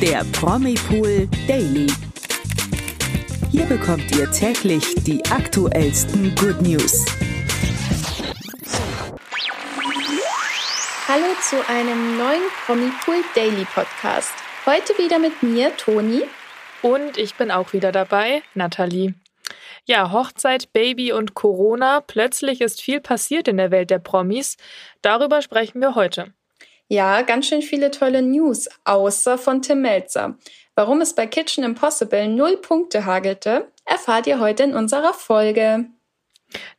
der Promipool Daily. Hier bekommt ihr täglich die aktuellsten Good News. Hallo zu einem neuen Promipool Daily Podcast. Heute wieder mit mir, Toni. Und ich bin auch wieder dabei, Nathalie. Ja, Hochzeit, Baby und Corona. Plötzlich ist viel passiert in der Welt der Promis. Darüber sprechen wir heute. Ja, ganz schön viele tolle News, außer von Tim Melzer. Warum es bei Kitchen Impossible null Punkte hagelte, erfahrt ihr heute in unserer Folge.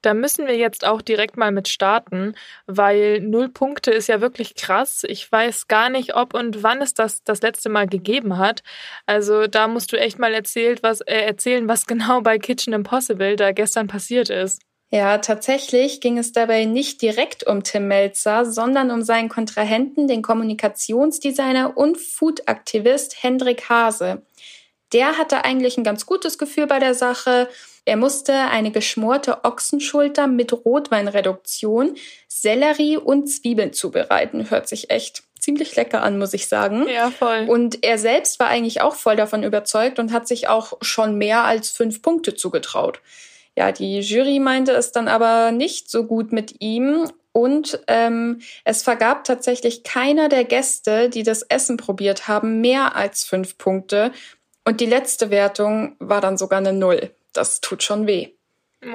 Da müssen wir jetzt auch direkt mal mit starten, weil null Punkte ist ja wirklich krass. Ich weiß gar nicht, ob und wann es das das letzte Mal gegeben hat. Also da musst du echt mal erzählt, was, äh, erzählen, was genau bei Kitchen Impossible da gestern passiert ist. Ja, tatsächlich ging es dabei nicht direkt um Tim Melzer, sondern um seinen Kontrahenten, den Kommunikationsdesigner und Food-Aktivist Hendrik Hase. Der hatte eigentlich ein ganz gutes Gefühl bei der Sache er musste eine geschmorte Ochsenschulter mit Rotweinreduktion, Sellerie und Zwiebeln zubereiten. Hört sich echt ziemlich lecker an, muss ich sagen. Ja, voll. Und er selbst war eigentlich auch voll davon überzeugt und hat sich auch schon mehr als fünf Punkte zugetraut. Ja, die Jury meinte es dann aber nicht so gut mit ihm und ähm, es vergab tatsächlich keiner der Gäste, die das Essen probiert haben, mehr als fünf Punkte. Und die letzte Wertung war dann sogar eine Null das tut schon weh.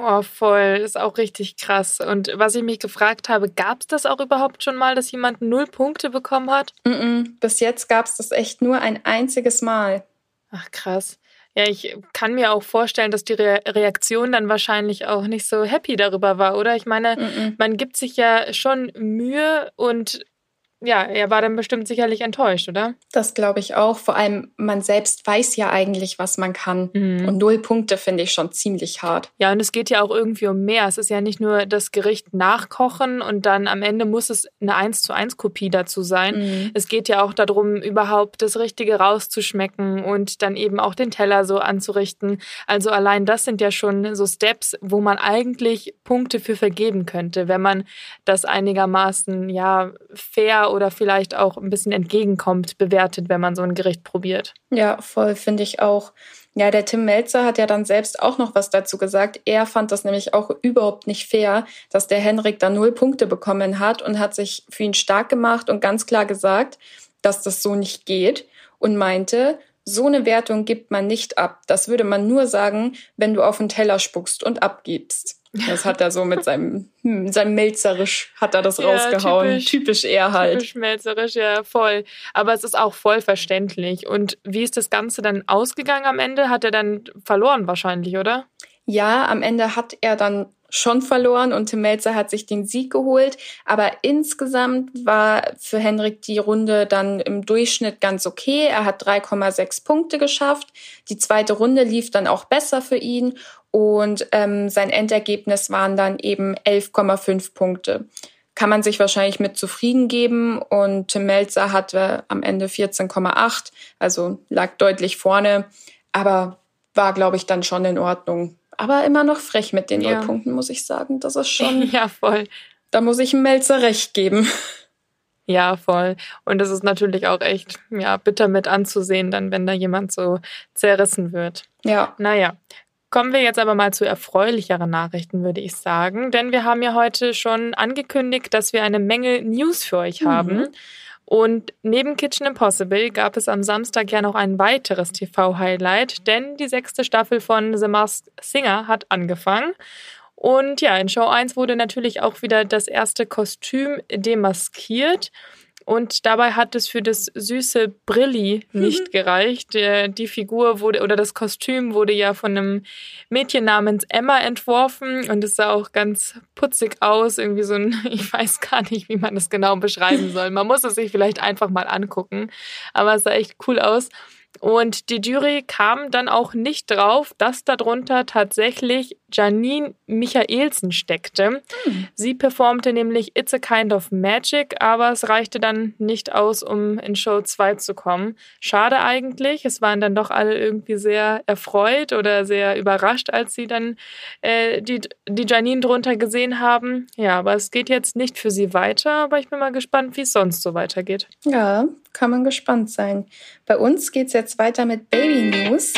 Oh, voll, ist auch richtig krass. Und was ich mich gefragt habe, gab es das auch überhaupt schon mal, dass jemand null Punkte bekommen hat? Mm -mm, bis jetzt gab es das echt nur ein einziges Mal. Ach krass. Ja, ich kann mir auch vorstellen, dass die Re Reaktion dann wahrscheinlich auch nicht so happy darüber war, oder? Ich meine, mm man gibt sich ja schon Mühe und ja, er war dann bestimmt sicherlich enttäuscht, oder? Das glaube ich auch. Vor allem, man selbst weiß ja eigentlich, was man kann. Mhm. Und null Punkte finde ich schon ziemlich hart. Ja, und es geht ja auch irgendwie um mehr. Es ist ja nicht nur das Gericht nachkochen und dann am Ende muss es eine 1 zu 1 Kopie dazu sein. Mhm. Es geht ja auch darum, überhaupt das Richtige rauszuschmecken und dann eben auch den Teller so anzurichten. Also allein das sind ja schon so Steps, wo man eigentlich Punkte für vergeben könnte, wenn man das einigermaßen, ja, fair oder vielleicht auch ein bisschen entgegenkommt, bewertet, wenn man so ein Gericht probiert. Ja, voll, finde ich auch. Ja, der Tim Melzer hat ja dann selbst auch noch was dazu gesagt. Er fand das nämlich auch überhaupt nicht fair, dass der Henrik da null Punkte bekommen hat und hat sich für ihn stark gemacht und ganz klar gesagt, dass das so nicht geht und meinte, so eine Wertung gibt man nicht ab. Das würde man nur sagen, wenn du auf den Teller spuckst und abgibst. Das hat er so mit seinem, hm, seinem Melzerisch hat er das ja, rausgehauen. Typisch, typisch er halt. Typisch Melzerisch, ja, voll. Aber es ist auch voll verständlich. Und wie ist das Ganze dann ausgegangen am Ende? Hat er dann verloren wahrscheinlich, oder? Ja, am Ende hat er dann schon verloren und Tim Melzer hat sich den Sieg geholt. Aber insgesamt war für Henrik die Runde dann im Durchschnitt ganz okay. Er hat 3,6 Punkte geschafft. Die zweite Runde lief dann auch besser für ihn und ähm, sein Endergebnis waren dann eben 11,5 Punkte. Kann man sich wahrscheinlich mit zufrieden geben und Tim Melzer hatte am Ende 14,8, also lag deutlich vorne, aber war, glaube ich, dann schon in Ordnung. Aber immer noch frech mit den ja. Nullpunkten, muss ich sagen. Das ist schon. ja, voll. Da muss ich Melzer recht geben. Ja, voll. Und es ist natürlich auch echt, ja, bitter mit anzusehen, dann, wenn da jemand so zerrissen wird. Ja. Naja, Kommen wir jetzt aber mal zu erfreulicheren Nachrichten, würde ich sagen. Denn wir haben ja heute schon angekündigt, dass wir eine Menge News für euch mhm. haben. Und neben Kitchen Impossible gab es am Samstag ja noch ein weiteres TV-Highlight, denn die sechste Staffel von The Masked Singer hat angefangen. Und ja, in Show 1 wurde natürlich auch wieder das erste Kostüm demaskiert. Und dabei hat es für das süße Brilli nicht gereicht. Die Figur wurde oder das Kostüm wurde ja von einem Mädchen namens Emma entworfen und es sah auch ganz putzig aus. Irgendwie so ein, ich weiß gar nicht, wie man das genau beschreiben soll. Man muss es sich vielleicht einfach mal angucken. Aber es sah echt cool aus. Und die Jury kam dann auch nicht drauf, dass darunter tatsächlich Janine Michaelsen steckte. Hm. Sie performte nämlich It's a Kind of Magic, aber es reichte dann nicht aus, um in Show 2 zu kommen. Schade eigentlich. Es waren dann doch alle irgendwie sehr erfreut oder sehr überrascht, als sie dann äh, die, die Janine drunter gesehen haben. Ja, aber es geht jetzt nicht für sie weiter, aber ich bin mal gespannt, wie es sonst so weitergeht. Ja, kann man gespannt sein. Bei uns geht's jetzt weiter mit Baby News.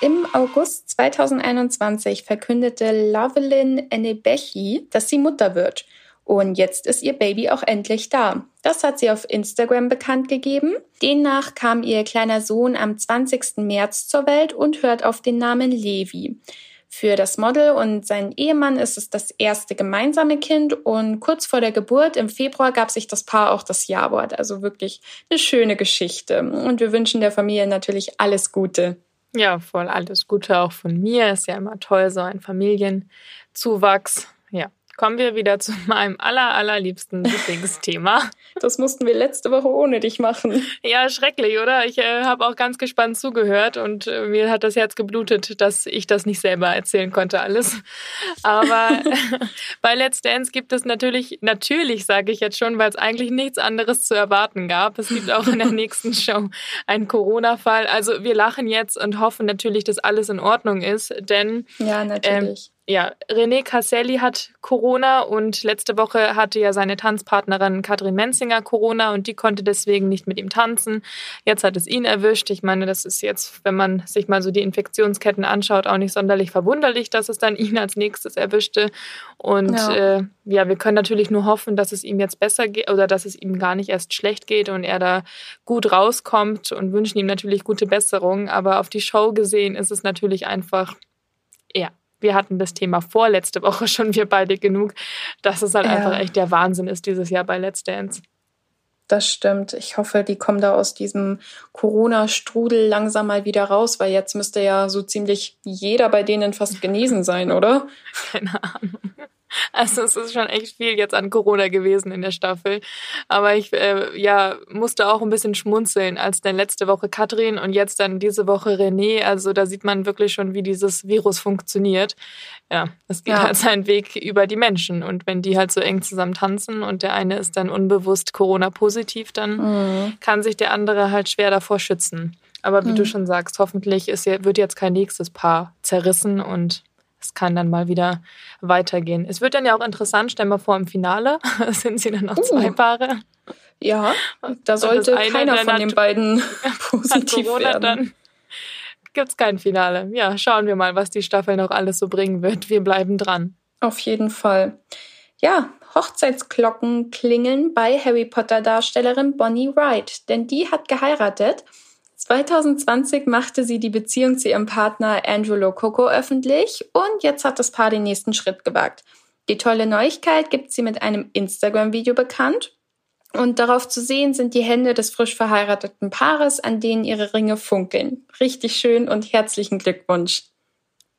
Im August 2021 verkündete Lovelyn Enebechi, dass sie Mutter wird. Und jetzt ist ihr Baby auch endlich da. Das hat sie auf Instagram bekannt gegeben. Demnach kam ihr kleiner Sohn am 20. März zur Welt und hört auf den Namen Levi. Für das Model und seinen Ehemann ist es das erste gemeinsame Kind und kurz vor der Geburt im Februar gab sich das Paar auch das Ja-Wort. Also wirklich eine schöne Geschichte. Und wir wünschen der Familie natürlich alles Gute. Ja, voll alles Gute auch von mir. Ist ja immer toll, so ein Familienzuwachs. Ja, kommen wir wieder zu meinem aller, allerliebsten Lieblingsthema. Das mussten wir letzte Woche ohne dich machen. Ja, schrecklich, oder? Ich äh, habe auch ganz gespannt zugehört und äh, mir hat das Herz geblutet, dass ich das nicht selber erzählen konnte alles. Aber bei Let's Dance gibt es natürlich, natürlich sage ich jetzt schon, weil es eigentlich nichts anderes zu erwarten gab. Es gibt auch in der nächsten Show einen Corona-Fall. Also wir lachen jetzt und hoffen natürlich, dass alles in Ordnung ist, denn ja, natürlich. Ähm, ja, René Casselli hat Corona und letzte Woche hatte ja seine Tanzpartnerin Katrin Menzinger Corona und die konnte deswegen nicht mit ihm tanzen. Jetzt hat es ihn erwischt. Ich meine, das ist jetzt, wenn man sich mal so die Infektionsketten anschaut, auch nicht sonderlich verwunderlich, dass es dann ihn als nächstes erwischte. Und ja, äh, ja wir können natürlich nur hoffen, dass es ihm jetzt besser geht oder dass es ihm gar nicht erst schlecht geht und er da gut rauskommt und wünschen ihm natürlich gute Besserung. Aber auf die Show gesehen ist es natürlich einfach, ja, wir hatten das Thema vorletzte Woche schon, wir beide genug, dass es halt ja. einfach echt der Wahnsinn ist dieses Jahr bei Let's Dance. Das stimmt. Ich hoffe, die kommen da aus diesem Corona-Strudel langsam mal wieder raus, weil jetzt müsste ja so ziemlich jeder bei denen fast genesen sein, oder? Keine Ahnung. Also es ist schon echt viel jetzt an Corona gewesen in der Staffel. Aber ich äh, ja, musste auch ein bisschen schmunzeln, als dann letzte Woche Katrin und jetzt dann diese Woche René. Also da sieht man wirklich schon, wie dieses Virus funktioniert. Ja, es geht ja. halt seinen Weg über die Menschen. Und wenn die halt so eng zusammen tanzen und der eine ist dann unbewusst Corona-positiv, dann mhm. kann sich der andere halt schwer davor schützen. Aber wie mhm. du schon sagst, hoffentlich ist, wird jetzt kein nächstes Paar zerrissen und es kann dann mal wieder weitergehen. Es wird dann ja auch interessant, stell mal vor, im Finale sind sie dann noch uh. zwei Paare. Ja, da sollte keiner von den beiden positiv werden. Dann gibt es kein Finale. Ja, schauen wir mal, was die Staffel noch alles so bringen wird. Wir bleiben dran. Auf jeden Fall. Ja, Hochzeitsglocken klingeln bei Harry Potter Darstellerin Bonnie Wright, denn die hat geheiratet 2020 machte sie die Beziehung zu ihrem Partner Andrew Lococo öffentlich und jetzt hat das Paar den nächsten Schritt gewagt. Die tolle Neuigkeit gibt sie mit einem Instagram-Video bekannt. Und darauf zu sehen sind die Hände des frisch verheirateten Paares, an denen ihre Ringe funkeln. Richtig schön und herzlichen Glückwunsch.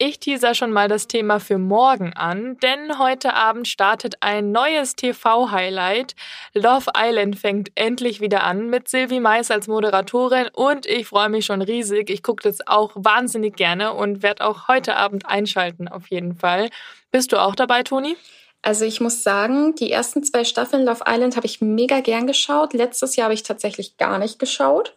Ich teaser schon mal das Thema für morgen an, denn heute Abend startet ein neues TV-Highlight. Love Island fängt endlich wieder an mit Sylvie Mais als Moderatorin und ich freue mich schon riesig. Ich gucke das auch wahnsinnig gerne und werde auch heute Abend einschalten auf jeden Fall. Bist du auch dabei, Toni? Also ich muss sagen, die ersten zwei Staffeln Love Island habe ich mega gern geschaut. Letztes Jahr habe ich tatsächlich gar nicht geschaut.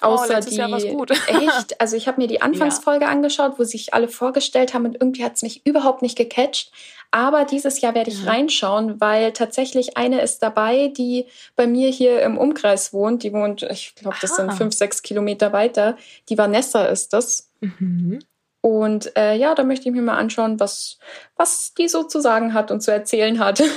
Oh, Außer oh, die Jahr gut. echt, also ich habe mir die Anfangsfolge ja. angeschaut, wo sich alle vorgestellt haben und irgendwie hat es mich überhaupt nicht gecatcht. Aber dieses Jahr werde ich ja. reinschauen, weil tatsächlich eine ist dabei, die bei mir hier im Umkreis wohnt. Die wohnt, ich glaube, das sind fünf, sechs Kilometer weiter. Die Vanessa ist das. Mhm. Und äh, ja, da möchte ich mir mal anschauen, was, was die so zu sagen hat und zu erzählen hat.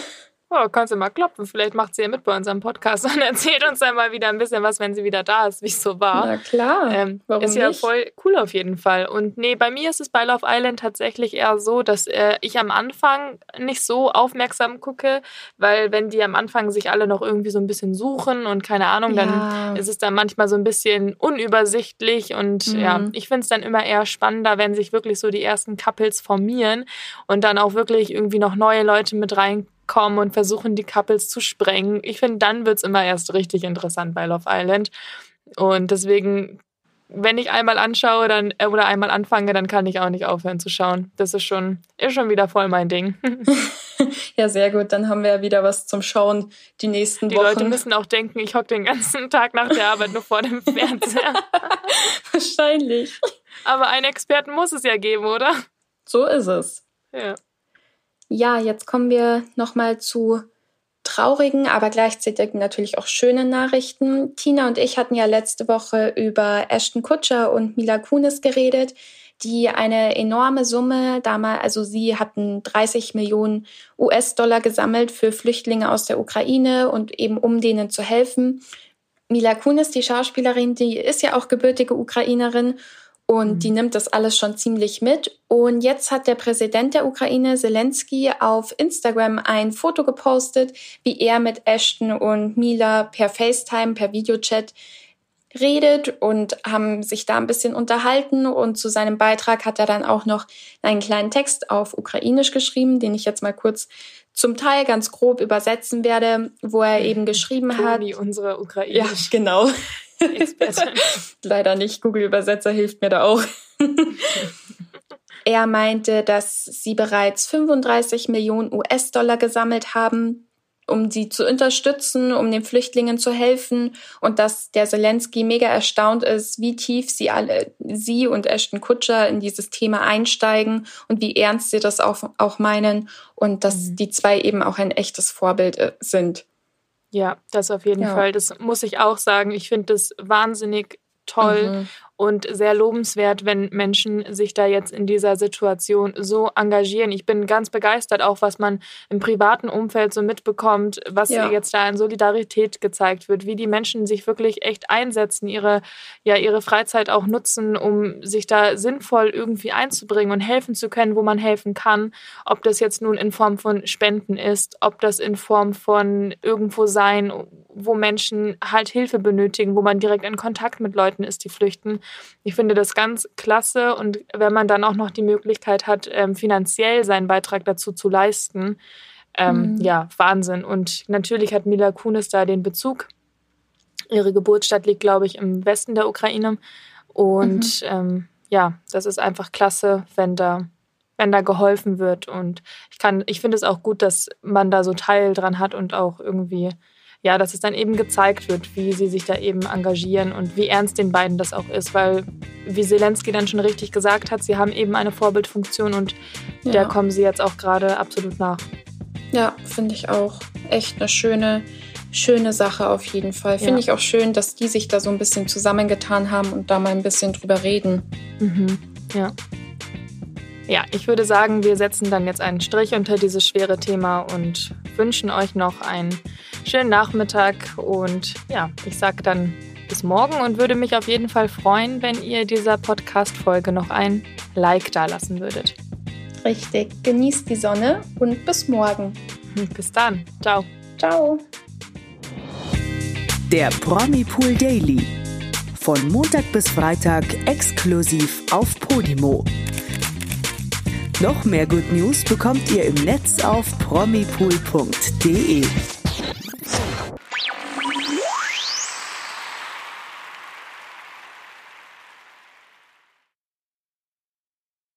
Oh, kannst du mal klopfen. Vielleicht macht sie ja mit bei unserem Podcast und erzählt uns dann mal wieder ein bisschen was, wenn sie wieder da ist, wie es so war. Na klar. Ähm, Warum ist ja nicht? voll cool auf jeden Fall. Und nee, bei mir ist es bei Love Island tatsächlich eher so, dass äh, ich am Anfang nicht so aufmerksam gucke, weil wenn die am Anfang sich alle noch irgendwie so ein bisschen suchen und keine Ahnung, ja. dann ist es dann manchmal so ein bisschen unübersichtlich und mhm. ja, ich finde es dann immer eher spannender, wenn sich wirklich so die ersten Couples formieren und dann auch wirklich irgendwie noch neue Leute mit reinkommen kommen und versuchen, die Couples zu sprengen. Ich finde, dann wird es immer erst richtig interessant bei Love Island. Und deswegen, wenn ich einmal anschaue dann, äh, oder einmal anfange, dann kann ich auch nicht aufhören zu schauen. Das ist schon, ist schon wieder voll mein Ding. ja, sehr gut. Dann haben wir ja wieder was zum Schauen die nächsten die Wochen. Die Leute müssen auch denken, ich hocke den ganzen Tag nach der Arbeit nur vor dem Fernseher. Wahrscheinlich. Aber einen Experten muss es ja geben, oder? So ist es. Ja. Ja, jetzt kommen wir nochmal zu traurigen, aber gleichzeitig natürlich auch schönen Nachrichten. Tina und ich hatten ja letzte Woche über Ashton Kutscher und Mila Kunis geredet, die eine enorme Summe damals, also sie hatten 30 Millionen US-Dollar gesammelt für Flüchtlinge aus der Ukraine und eben um denen zu helfen. Mila Kunis, die Schauspielerin, die ist ja auch gebürtige Ukrainerin und die mhm. nimmt das alles schon ziemlich mit. Und jetzt hat der Präsident der Ukraine, Zelensky, auf Instagram ein Foto gepostet, wie er mit Ashton und Mila per FaceTime, per Videochat redet und haben sich da ein bisschen unterhalten. Und zu seinem Beitrag hat er dann auch noch einen kleinen Text auf Ukrainisch geschrieben, den ich jetzt mal kurz zum Teil ganz grob übersetzen werde, wo er eben geschrieben Toni, hat. unsere Ukrainisch. Ja, genau. Leider nicht. Google-Übersetzer hilft mir da auch. er meinte, dass sie bereits 35 Millionen US-Dollar gesammelt haben, um sie zu unterstützen, um den Flüchtlingen zu helfen und dass der Zelensky mega erstaunt ist, wie tief sie alle, sie und Ashton Kutscher in dieses Thema einsteigen und wie ernst sie das auch, auch meinen und dass mhm. die zwei eben auch ein echtes Vorbild äh, sind. Ja, das auf jeden ja. Fall. Das muss ich auch sagen. Ich finde das wahnsinnig toll mhm und sehr lobenswert, wenn Menschen sich da jetzt in dieser Situation so engagieren. Ich bin ganz begeistert, auch was man im privaten Umfeld so mitbekommt, was ja. jetzt da in Solidarität gezeigt wird, wie die Menschen sich wirklich echt einsetzen, ihre, ja, ihre Freizeit auch nutzen, um sich da sinnvoll irgendwie einzubringen und helfen zu können, wo man helfen kann. Ob das jetzt nun in Form von Spenden ist, ob das in Form von irgendwo sein, wo Menschen halt Hilfe benötigen, wo man direkt in Kontakt mit Leuten ist, die flüchten. Ich finde das ganz klasse und wenn man dann auch noch die Möglichkeit hat, ähm, finanziell seinen Beitrag dazu zu leisten, ähm, mhm. ja, Wahnsinn. Und natürlich hat Mila Kunis da den Bezug. Ihre Geburtsstadt liegt, glaube ich, im Westen der Ukraine. Und mhm. ähm, ja, das ist einfach klasse, wenn da, wenn da geholfen wird. Und ich kann, ich finde es auch gut, dass man da so Teil dran hat und auch irgendwie ja, dass es dann eben gezeigt wird, wie sie sich da eben engagieren und wie ernst den beiden das auch ist, weil, wie Zelensky dann schon richtig gesagt hat, sie haben eben eine Vorbildfunktion und ja. der kommen sie jetzt auch gerade absolut nach. Ja, finde ich auch echt eine schöne, schöne Sache auf jeden Fall. Finde ja. ich auch schön, dass die sich da so ein bisschen zusammengetan haben und da mal ein bisschen drüber reden. Mhm. Ja. Ja, ich würde sagen, wir setzen dann jetzt einen Strich unter dieses schwere Thema und wünschen euch noch einen schönen Nachmittag und ja, ich sage dann bis morgen und würde mich auf jeden Fall freuen, wenn ihr dieser Podcast-Folge noch ein Like dalassen würdet. Richtig, genießt die Sonne und bis morgen. Bis dann. Ciao. Ciao. Der Promi Pool Daily. Von Montag bis Freitag exklusiv auf Podimo. Noch mehr Good News bekommt ihr im Netz auf promipool.de.